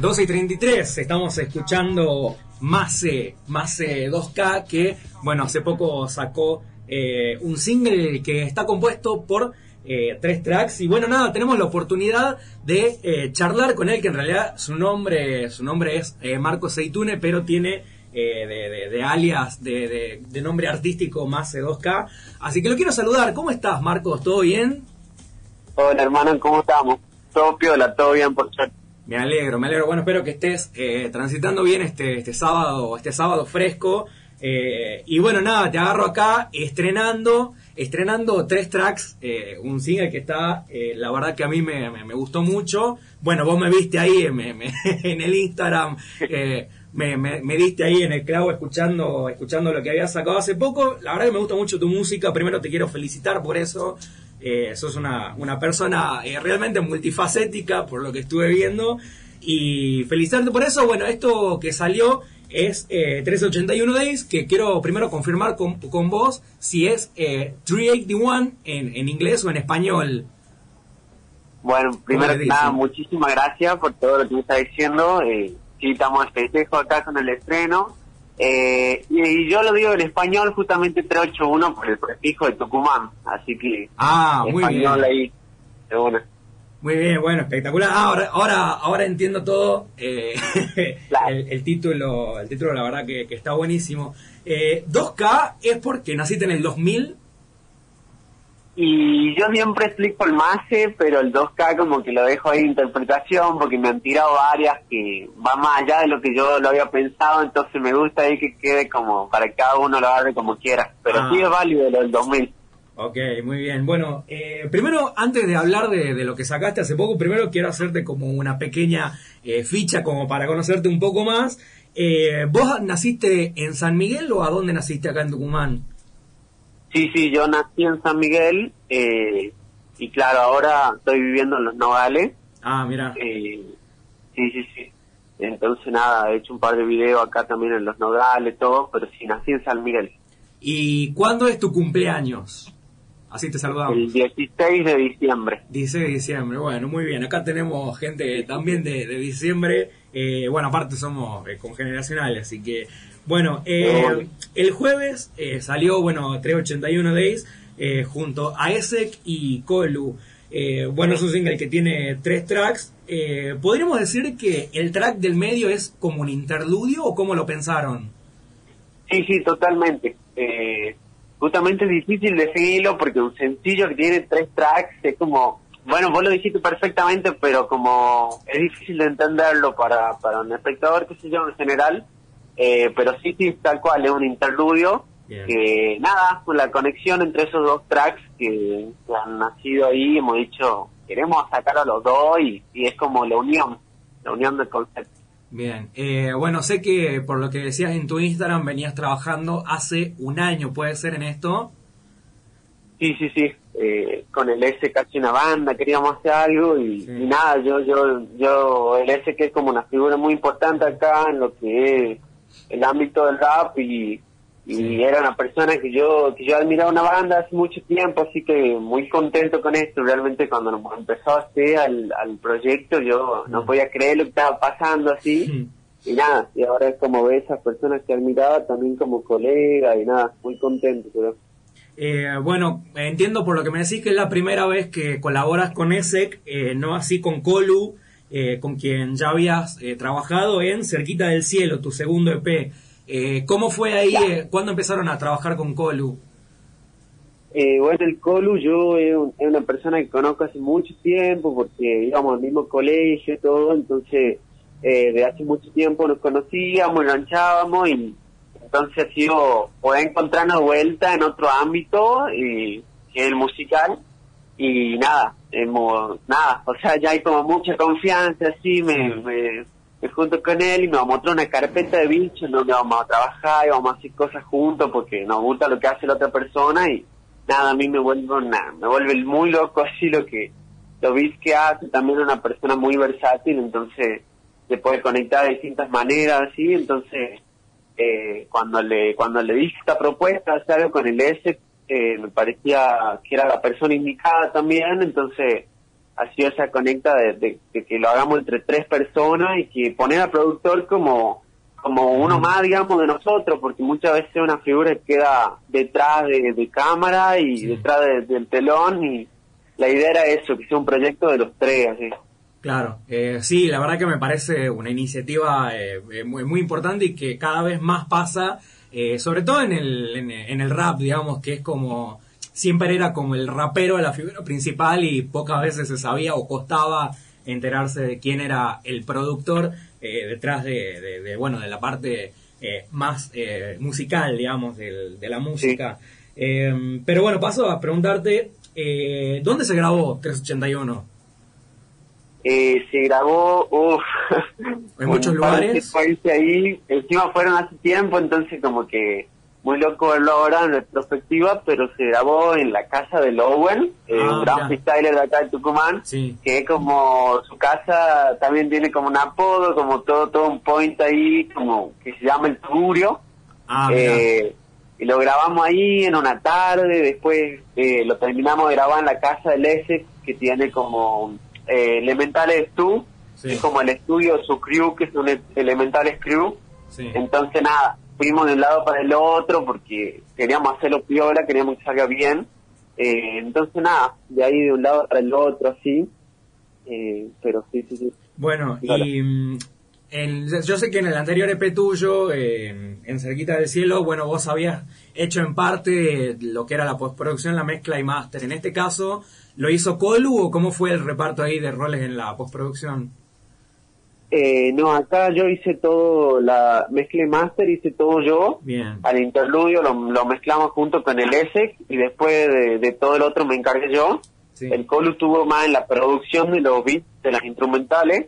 12 y 33, estamos escuchando Mase, Mase 2K, que, bueno, hace poco sacó eh, un single que está compuesto por eh, tres tracks. Y bueno, nada, tenemos la oportunidad de eh, charlar con él, que en realidad su nombre, su nombre es Marco Seitune, pero tiene de, alias, de, nombre artístico Mase 2K. Así que lo quiero saludar. ¿Cómo estás, Marcos? ¿Todo bien? Hola, hermano, ¿cómo estamos? Todo piola, todo bien, por suerte. Me alegro, me alegro. Bueno, espero que estés eh, transitando bien este, este sábado, este sábado fresco. Eh, y bueno, nada, te agarro acá estrenando, estrenando tres tracks, eh, un single que está, la verdad que a mí me, gustó mucho. Bueno, vos me viste ahí en el Instagram, me, me, diste ahí en el clavo escuchando, escuchando lo que había sacado hace poco. La verdad que me gusta mucho tu música. Primero te quiero felicitar por eso. Eh, sos una, una persona eh, realmente multifacética, por lo que estuve viendo. Y felicitarte por eso. Bueno, esto que salió es eh, 381 Days, que quiero primero confirmar con, con vos si es eh, 381 en, en inglés o en español. Bueno, primero que nada, muchísimas gracias por todo lo que me está diciendo. Eh, sí, estamos festejo acá con el estreno. Eh, y, yo lo digo en español justamente 381 por el prefijo de Tucumán, así que ah, muy español bien. ahí, Muy bien, bueno, espectacular. Ah, ahora, ahora, ahora entiendo todo. Eh, el, título, el título, la verdad que, está buenísimo. Eh, 2K es porque naciste en el 2000 y yo siempre explico el MASE, pero el 2K como que lo dejo ahí de interpretación porque me han tirado varias que va más allá de lo que yo lo había pensado, entonces me gusta ahí que quede como para que cada uno lo agarre como quiera. Pero ah. sí es válido lo del 2000. Ok, muy bien. Bueno, eh, primero, antes de hablar de, lo que sacaste hace poco, primero quiero hacerte como una pequeña eh, ficha como para conocerte un poco más. Eh, ¿Vos naciste en San Miguel o a dónde naciste acá en Tucumán? Sí, sí, yo nací en San Miguel eh, y claro, ahora estoy viviendo en Los Nogales. Ah, mira. Eh, sí, sí, sí. Entonces nada, he hecho un par de videos acá también en Los Nogales, todo, pero sí, nací en San Miguel. ¿Y cuándo es tu cumpleaños? Así te saludamos. El 16 de diciembre. 16 de diciembre, bueno, muy bien. Acá tenemos gente también de, diciembre. Eh, bueno, aparte somos eh, congeneracionales, así que bueno, eh, el jueves salió, bueno, 381 Days junto a ESEC y Colu. bueno, es un single que tiene tres tracks. ¿Podríamos decir que el track del medio es como un interludio o cómo lo pensaron? Sí, sí, totalmente. Justamente es difícil definirlo porque un sencillo que tiene tres tracks es como bueno, vos lo dijiste perfectamente, pero como es difícil de entenderlo para, para un espectador, qué sé yo, en general, eh, pero sí, sí, tal cual, es un interludio. Que nada, la conexión entre esos dos tracks que, han nacido ahí, hemos dicho, queremos sacar a los dos y, es como la unión, la unión del concepto. Bien, eh, bueno, sé que por lo que decías en tu Instagram venías trabajando hace un año, ¿puede ser en esto? Sí, sí, sí, eh, con el S casi una banda, queríamos hacer algo y, y, nada, yo, yo, yo, el S que es como una figura muy importante acá en lo que es el ámbito del rap y, era una persona que yo que yo admiraba una banda hace mucho tiempo, así que muy contento con esto. Realmente cuando empezó a hacer al, al proyecto yo no podía creer lo que estaba pasando así. Y nada, y ahora es como ve esas personas que admiraba también como colega y nada, muy contento. Pero... Eh, bueno, entiendo por lo que me decís que es la primera vez que colaboras con ESEC, eh, no así con Colu. Eh, con quien ya habías eh, trabajado en Cerquita del Cielo, tu segundo EP. Eh, ¿Cómo fue ahí? ¿Cuándo empezaron a trabajar con Colu? bueno, el Colu yo es, una persona que conozco hace mucho tiempo porque íbamos al mismo colegio y todo, entonces de hace mucho tiempo nos conocíamos, lanchábamos y entonces ha sido poder encontrarnos vuelta en otro ámbito y que es el musical y nada, hemos, nada, o sea, ya hay como mucha confianza, así, me, me, junto con él y me vamos a mostrar una carpeta de bichos donde vamos a trabajar y vamos a hacer cosas juntos porque nos gusta lo que hace la otra persona y nada, a mí me vuelve una, me vuelve muy loco así lo que, lo vis que hace, también una persona muy versátil, entonces se puede conectar de distintas maneras, así, entonces eh, cuando le cuando le dije esta propuesta, hacer con el S, me parecía que era la persona indicada también, entonces ha sido esa conecta de, que lo hagamos entre tres personas y que poner al productor como como uno más, digamos, de nosotros, porque muchas veces una figura queda detrás de, cámara y detrás del telón y la idea era eso, que sea un proyecto de los tres, así. Claro, eh, sí, la verdad que me parece una iniciativa eh, eh, muy, muy importante y que cada vez más pasa, sobre todo en el, en el rap, digamos, que es como siempre era como el rapero la figura principal y pocas veces se sabía o costaba enterarse de quién era el productor eh, detrás de, bueno de la parte eh, más eh, musical digamos de la música. Pero bueno paso a preguntarte dónde se grabó 381 se grabó uf, en muchos lugares ahí. Encima fueron hace tiempo entonces como que muy loco verlo ahora en retrospectiva, pero se grabó en la casa de Lowen, eh, ah, un gran freestyler de acá de Tucumán, que como su casa también tiene como un apodo, como todo, todo un point ahí, como que se llama el Tugurio. Ah, eh, y lo grabamos ahí en una tarde, después eh, lo terminamos de grabar en la casa del S, que tiene como eh, Elementales Stu, es como el estudio, su crew, que es un Elementales Crew. Entonces nada, fuimos de un lado para el otro porque queríamos hacerlo piola, queríamos que salga bien. Eh, entonces nada, de ahí de un lado para el otro, así. Eh, pero sí, sí, sí. Bueno, y mm, yo sé que en el anterior EP tuyo, en Cerquita del Cielo, bueno, vos habías hecho en parte lo que era la postproducción, la mezcla y máster. En este caso, ¿lo hizo Colu o cómo fue el reparto ahí de roles en la postproducción? Eh, no, acá yo hice todo, la mezcla y master, hice todo yo. Bien. Al interludio lo, mezclamos junto con el ESEC y después de, todo el otro me encargué yo. El Colu estuvo más en la producción de los beats, de las instrumentales.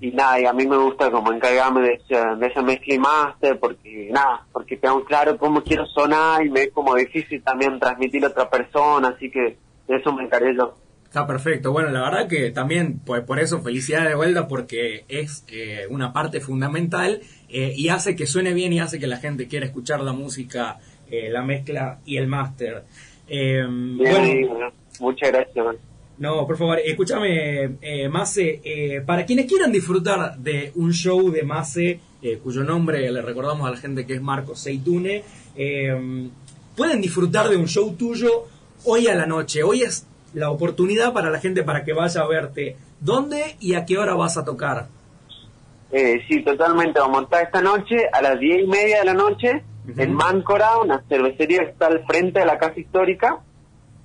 Y nada, y a mí me gusta como encargarme de esa, de esa mezcla y master porque nada, porque tengo claro cómo quiero sonar y me es como difícil también transmitir a otra persona, así que de eso me encargué yo. Está perfecto. Bueno, la verdad que también, pues por eso felicidades de vuelta porque es eh, una parte fundamental eh, y hace que suene bien y hace que la gente quiera escuchar la música, eh, la mezcla y el máster. bueno, muchas gracias. No, por favor, escúchame, eh, Mase, para quienes quieran disfrutar de un show de Mase, cuyo nombre le recordamos a la gente que es Marco Seitune, pueden disfrutar de un show tuyo hoy a la noche. Hoy es la oportunidad para la gente para que vaya a verte. ¿Dónde y a qué hora vas a tocar? Eh, sí, totalmente. Vamos a montar esta noche a las diez y media de la noche en Máncora, una cervecería que está al frente de la Casa Histórica,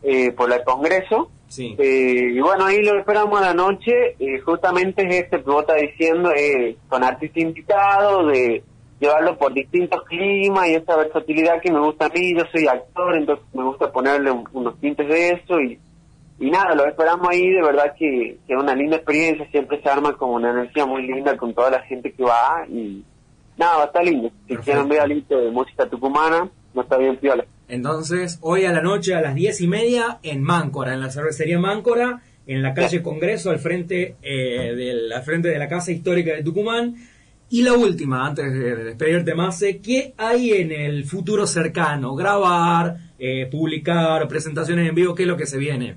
eh, por el Congreso. Sí. Eh, y bueno, ahí lo esperamos a la noche. Eh, justamente es este que vos estás diciendo, con artistas invitados, de llevarlo por distintos climas y esa versatilidad que me gusta a mí. Yo soy actor, entonces me gusta ponerle unos tintes de eso y y nada, lo esperamos ahí, de verdad que es una linda experiencia, siempre se arma como una energía muy linda con toda la gente que va y nada, va a estar lindo. Si quieren ver de música tucumana, no está bien piola. Entonces, hoy a la noche a las diez y media en Máncora, en la cervecería Máncora, en la calle Congreso, al frente, eh, de, frente de la Casa Histórica de Tucumán. Y la última, antes de despedirte más, ¿qué hay en el futuro cercano? Grabar, eh, publicar, presentaciones en vivo, ¿qué es lo que se viene?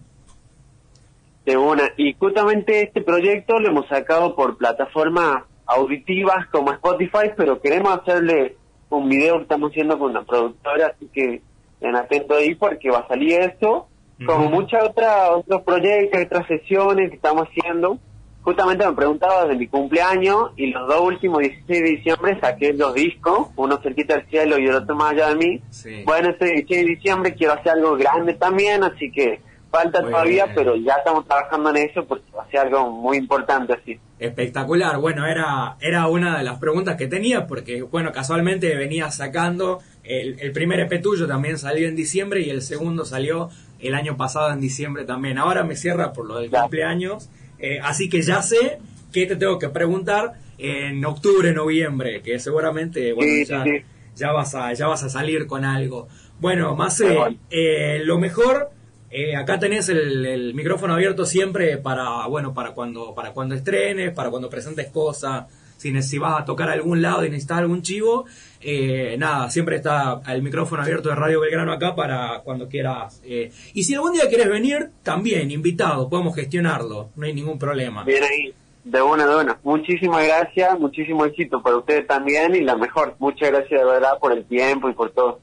De una. Y justamente este proyecto lo hemos sacado por plataformas auditivas como Spotify, pero queremos hacerle un video que estamos haciendo con una productora, así que en atento ahí porque va a salir esto, como muchas otras otros proyectos, otras sesiones que estamos haciendo. Justamente me preguntaba de mi cumpleaños y los dos últimos 16 de diciembre saqué los discos, uno cerquita del cielo y el otro más allá de mí. Bueno, este 16 de diciembre quiero hacer algo grande también, así que falta todavía, pero ya estamos trabajando en eso porque va a ser algo muy importante así. Espectacular, bueno, era, era una de las preguntas que tenía porque, bueno, casualmente venía sacando, el, primer EP tuyo también salió en diciembre y el segundo salió el año pasado en diciembre también. Ahora me cierra por lo del cumpleaños, eh, así que ya sé que te tengo que preguntar en octubre, noviembre, que seguramente, bueno, ya, vas a, ya vas a salir con algo. Bueno, más eh, lo mejor eh, acá tenés el, micrófono abierto siempre para, bueno, para cuando, para cuando estrenes, para cuando presentes cosas. si, si vas a tocar a algún lado y necesitas algún chivo, eh, nada, siempre está el micrófono abierto de Radio Belgrano acá para cuando quieras. Eh, y si algún día quieres venir, también, invitado, podemos gestionarlo, no hay ningún problema. Bien ahí, de una, de una. Muchísimas gracias, muchísimo éxito para ustedes también y la mejor. Muchas gracias de verdad por el tiempo y por todo.